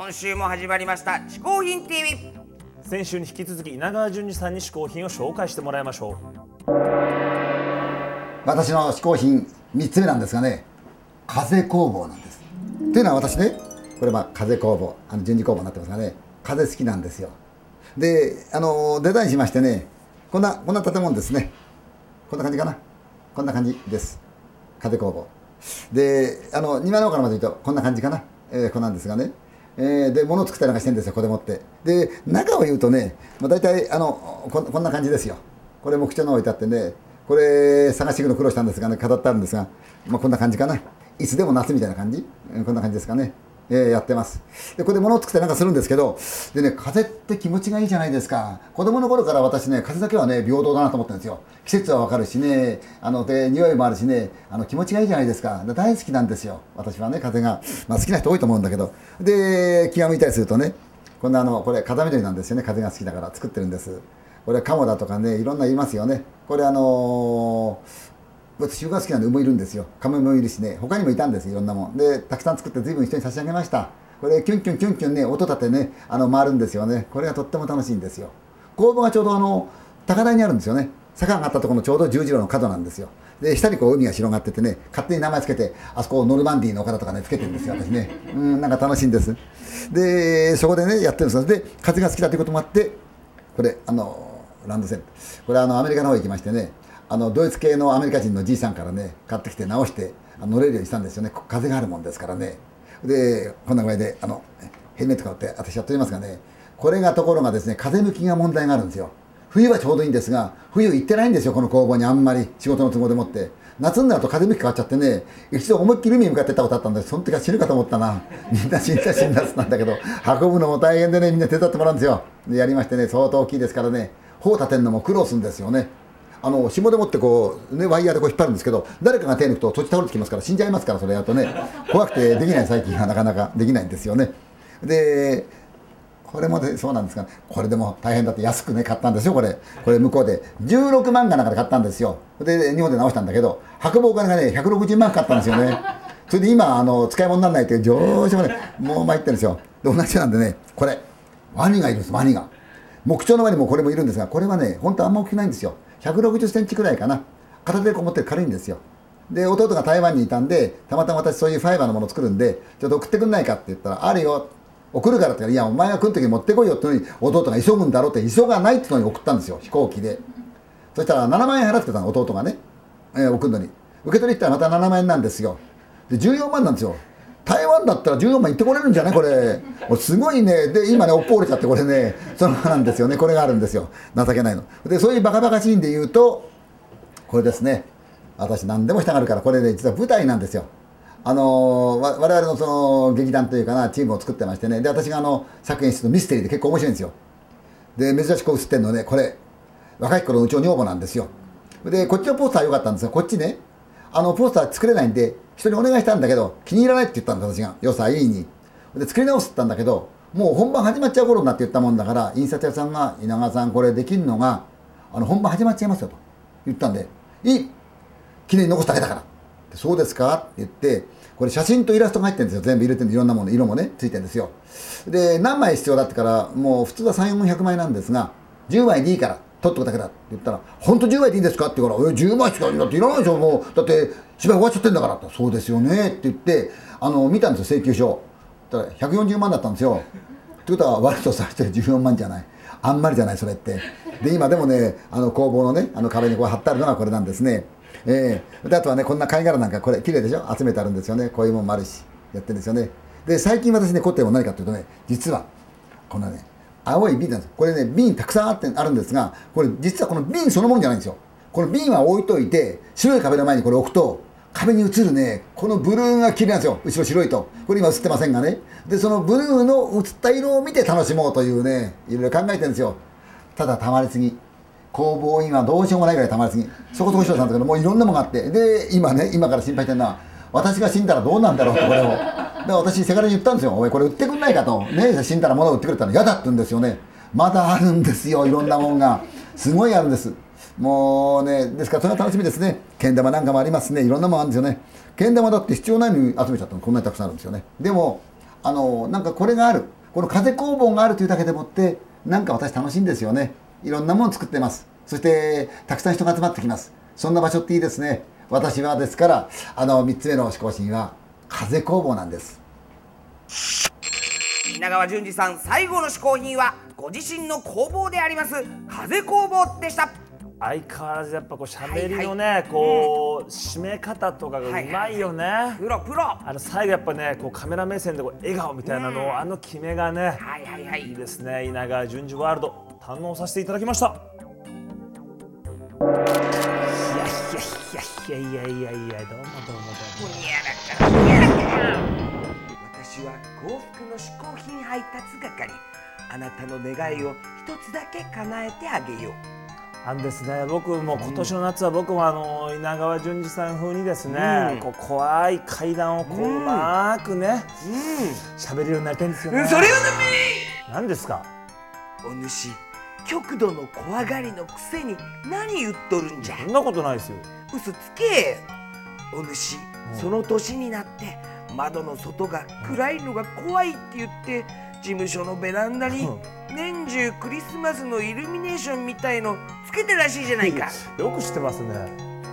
今週も始まりました嗜好品 TV 先週に引き続き稲川淳二さんに嗜好品を紹介してもらいましょう。私の嗜好品3つ目なんですがね風工房なんです。というのは私ねこれは風工房あの順次工房になってますがね風好きなんですよ。であのデザインしましてねこんなこんな建物ですね。こんな感じかな。こんな感じです。風工房。であの庭の奥からまで言うとこんな感じかな、えー、こんなんですがねえー、で物を作ったりなんかしてるんですよこれ持って。で中を言うとね、まあ、大体あのここんな感じですよ。これ木彫の置いてあってねこれ探していくの苦労したんですがね飾ってあるんですが、まあ、こんな感じかな。いつでも夏みたいな感じ、こんな感じですかね。えー、やってます。でこれで物を作ったりなんかするんですけどでね風って気持ちがいいじゃないですか。子供の頃から私ね風だけはね平等だなと思ってるんですよ。季節はわかるしねあので匂いもあるしねあの気持ちがいいじゃないですか。大好きなんですよ。私はね風が、まあ、好きな人多いと思うんだけど。で気が向いたりするとねこんなあのこれ風緑なんですよね。風が好きだから作ってるんです。これカモだとかねいろんな言いますよね。これあのー私が好きなんで馬いるんですよ。カメもいるしね。他にもいたんですいろんなもん。でたくさん作って随分人に差し上げました。これキュンキュンキュンキュンね音立てねあの回るんですよね。これがとっても楽しいんですよ。工房がちょうどあの高台にあるんですよね。坂上がったところのちょうど十字路の角なんですよ。で下にこう海が広がっててね勝手に名前つけてあそこノルマンディーの丘だとかねつけてるんですよ私ね。うんなんか楽しいんです。でそこでねやってるんですで風が好きだということもあってこれあのランドセル。これあのアメリカの方行きましてねあのドイツ系のアメリカ人のじいさんからね買ってきて直して乗れるようにしたんですよね。風があるもんですからね。でこんな具合であのヘルメット買って私やっておりますがね。これがところがですね風向きが問題があるんですよ。冬はちょうどいいんですが冬行ってないんですよこの工房にあんまり仕事の都合でもって。夏になると風向き変わっちゃってね一度思いっきり海に向かってたことあったんでその時は死ぬかと思ったな。みんな死んだ死んだっなんだけど運ぶのも大変でねみんな手伝ってもらうんですよ。でやりましてね相当大きいですからね。帆立てるのも苦労するんですよね。あの紐でもってこう、ね、ワイヤーでこう引っ張るんですけど誰かが手抜くと土地倒れてきますから死んじゃいますからそれやるとね。怖くてできない最近は。なかなかできないんですよね。でこれもそうなんですがこれでも大変だって安くね買ったんですよこれ。これ向こうで。16万かなんかで買ったんですよ。で日本で直したんだけど運ぶお金がね160万かかったんですよね。それで今あの使い物にならないって上司もねもう参ってるんですよ。で同じなんでねこれワニがいるんですワニが。木彫のワニもこれもいるんですがこれはね本当あんま大きくないんですよ。160センチくらいかな。片手でこもって軽いんですよ。で弟が台湾にいたんでたまたま私そういうファイバーのもの作るんでちょっと送ってくんないかって言ったらあるよ。送るからって言ったらいやお前が来る時に持ってこいよってのに弟が急ぐんだろうって急がないってのに送ったんですよ。飛行機で。そしたら7万円払ってたの弟がね、えー、送るのに。受け取り行ったらまた7万円なんですよ。で14万なんですよ。台湾だったら14万いってこれるんじゃない？これ。すごいね。で今ねおっぽ折れちゃってこれね。そのなんですよね。これがあるんですよ。情けないの。でそういうバカバカシーンで言うとこれですね。私何でもしたがるから。これね実は舞台なんですよ。あのー、我々のその劇団というかなチームを作ってましてね。で私があの作演出のミステリーで結構面白いんですよ。で珍しく映ってるのね。これ。若い頃のうちの女房なんですよ。でこっちのポスター良かったんですがこっちね。あのポスター作れないんで人にお願いしたんだけど気に入らないって言ったんです私が。よさいいに。で作り直すって言ったんだけどもう本番始まっちゃう頃になって言ったもんだから印刷屋さんが「稲川さんこれできるのがあの本番始まっちゃいますよ」と言ったんで「いい。記念に残すだけだから」そうですか?」って言ってこれ写真とイラストが入ってるんですよ。全部入れてるんでいろんなもの色もねついてるんですよ。で何枚必要だってからもう普通は3400枚なんですが10枚でいいから。取っとくだけだって言ったら「本当10枚でいいんですか?」って言うから「え10枚しかだっていらないでしょもう。だって芝居終わっちゃってんだから」って「そうですよね」って言ってあの見たんですよ請求書。だから140万だったんですよ。ってことは割とさして14万じゃない。あんまりじゃないそれって。で今でもねあの工房のねあの壁にこう貼ってあるのがこれなんですね。えー、であとはねこんな貝殻なんかこれ綺麗でしょ？集めてあるんですよね。こういうもんもあるしやってるんですよね。で最近私ね凝ってるも何かっていうとね実はこのね青い瓶なんです。これね瓶たくさんあってあるんですがこれ実はこの瓶そのものじゃないんですよ。この瓶は置いといて白い壁の前にこれ置くと壁に映るねこのブルーが綺麗なんですよ。後ろ白いと。これ今映ってませんがね。でそのブルーの映った色を見て楽しもうというねいろいろ考えてるんですよ。ただたまりすぎ。工房今どうしようもないぐらいたまりすぎ。そこそこしろたんだけどもういろんなものがあって。で今ね今から心配してるのは私が死んだらどうなんだろうとこれを。ら私せがれに言ったんですよ「おいこれ売ってくんないか」と「ね死んだら物を売ってくれたら嫌だ」って言うんですよね。まだあるんですよいろんなもんが。すごいあるんです。もうねですからそれは楽しみですね。けん玉なんかもありますね。いろんなもんあるんですよね。けん玉だって必要ないのに集めちゃったの。こんなにたくさんあるんですよね。でもあのなんかこれがある。この風工房があるというだけでもってなんか私楽しいんですよね。いろんなもの作ってます。そしてたくさん人が集まってきます。そんな場所っていいですね。私はですからあの3つ目の嗜好品は風工房なんです。稲川淳二さん最後の嗜好品はご自身の工房であります風工房でした。相変わらずやっぱこう喋りのね、こう締め方とかがうまいよね、プロプロあの最後やっぱねこうカメラ目線でこう笑顔みたいなのを、あの決めがね、はいはいはい。いいですね。稲川淳二ワールド堪能させていただきました。いやいやいやいやいやいやどうもどうもどうも私は幸福の嗜好品配達係。あなたの願いを一つだけ叶えてあげよう。あんですね。僕も今年の夏は僕もあの稲川淳二さん風にですね、うん。こう怖い階段をこううまくね喋、れるようになりたいんですよね、それは何ですか？ダメお主極度の怖がりのくせに何言っとるんじゃ？そんなことないですよ。嘘つけ。お主、その年になって窓の外が暗いのが怖いって言って事務所のベランダにうん。年中クリスマスのイルミネーションみたいのつけてらしいじゃないか。よく知ってますね。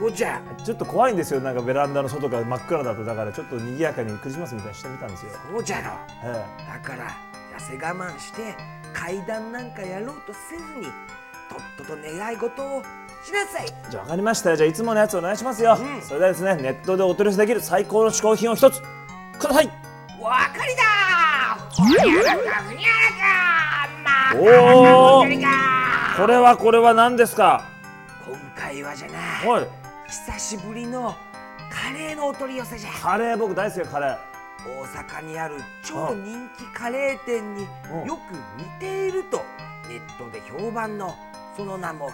そうじゃ。ちょっと怖いんですよ。なんかベランダの外が真っ暗だと。だからちょっと賑やかにクリスマスみたいにしてみたんですよ、そうじゃろ。えだから痩せ我慢して階段なんかやろうとせずにとっとと願い事をしなさい。えじゃあ分かりました。よじゃあいつものやつお願いしますよ、うん。それではですねネットでお取り寄せできる最高の嗜好品を一つください。わかりだ。おー。ふにゃらか。これはこれは何ですか今回はじゃなおい久しぶりのカレーのお取り寄せじゃカレー僕大好きよカレー大阪にある超人気カレー店にうんよく似ているとネットで評判のその名も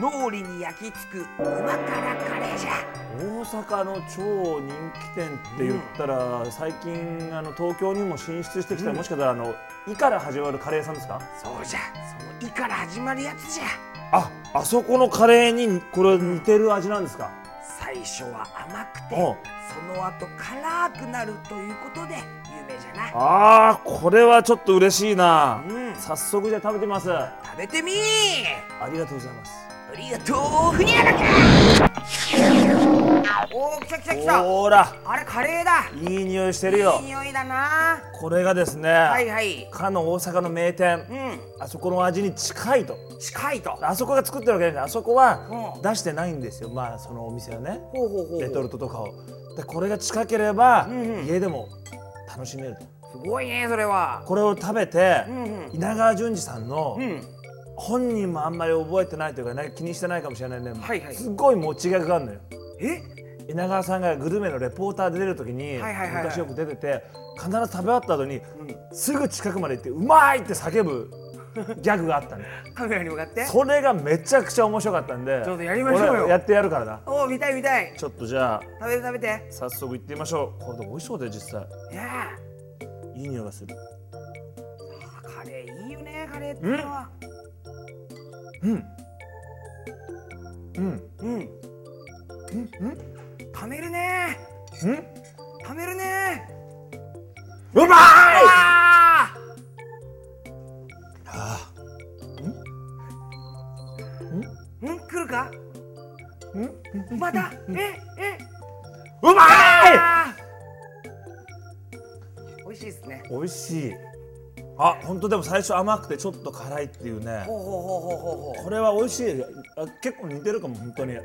脳裏に焼き付くうま辛カレーじゃ。大阪の超人気店って言ったら、最近あの東京にも進出してきた、もしかしたらあの「い」から始まるカレー屋さんですか？そうじゃ。その「い」から始まるやつじゃ。ああそこのカレーにこれ似てる味なんですか？最初は甘くてその後辛くなるということで有名じゃなあーこれはちょっと嬉しいな、うん。早速じゃあ食べてみます。あ食べてみー。りがとうございます。ありがとうふにゃらかおー来た来た来たほーら。あれカレーだ。いい匂いしてるよ。いい匂いだな。これがですね、はいはい。かの大阪の名店、うん。あそこの味に近いと。近いと。あそこが作ってるわけじゃない。あそこはうん。出してないんですよ。まあそのお店はね。ほうほうほうレトルトとかを。でこれが近ければ、んうん。家でも楽しめると。すごいねそれは。これを食べて、んうん。稲川淳二さんの、うん本人もあんまり覚えてないというかね気にしてないかもしれないね、はいはい。すごい持ちがあるのよ。え？稲川さんがグルメのレポーターで出る時に、はいはいはいはい。昔よく出てて必ず食べ終わった後に、すぐ近くまで行って「うまい!」って叫ぶギャグがあったの カメラに向かって？それがめちゃくちゃ面白かったんでちょっとやりましょうよ。俺やってやるからなおお見たい見たい。ちょっとじゃあ食べて食べて。早速行ってみましょう。これで美味しそうで実際。いやいい匂いがする。ーカレーいいよねカレーってのは。うんうん。うん。食べるね。うん。食べるね。うまい！ああ。ーん？来るか？うん？またえ？え？うまい！美味しいですね。美味しいあ本当でも最初甘くてちょっと辛いっていうね。ほうほうほうほうほうほう。これは美味しいあ結構似てるかも本当に。あ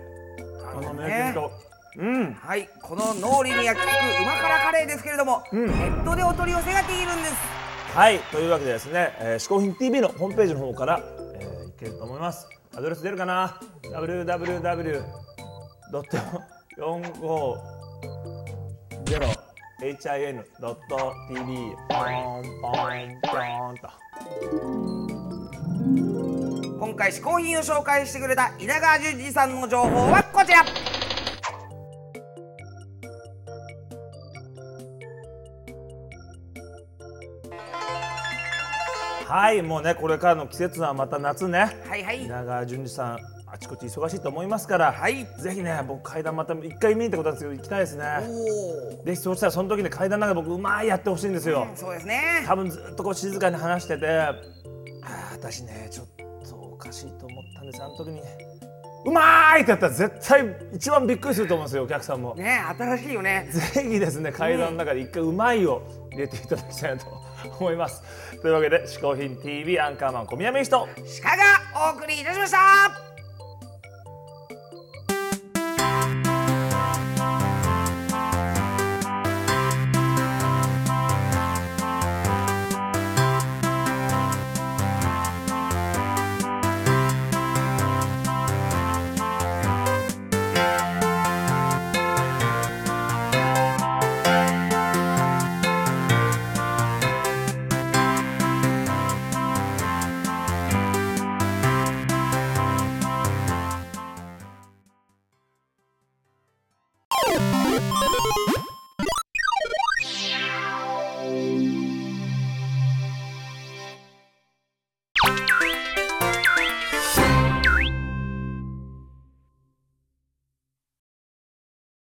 の名店とうん。はい、この脳裏に焼き付くうま辛カレーですけれども、うん。ネットでお取り寄せができるんです。はい。というわけでですね、えー、嗜好品 TV のホームページの方から、えー、いけると思います。アドレス出るかな？www. 450hin.tv ポンポンポンと今回試行品を紹介してくれた稲川淳二さんの情報はこちら。はいもうねこれからの季節はまた夏ねはいはい。稲川淳二さんあちこち忙しいと思いますから、はい。ぜひね僕階段また一回見に行ったことあるんですけど行きたいですね。ぜひそうしたらその時に階段の中で僕うまいやってほしいんですよ、そうですね。多分ずっとこう静かに話しててあー私ねちょっとおかしいと思ったんですあの時に。うまーいってやったら絶対一番びっくりすると思うんですよお客さんも。ね新しいよね。ぜひですね階段の中で一回うまいを入れていただきたいなと思います。というわけで「嗜好品 TV」アンカーマン小宮山由紀と鹿がお送りいたしました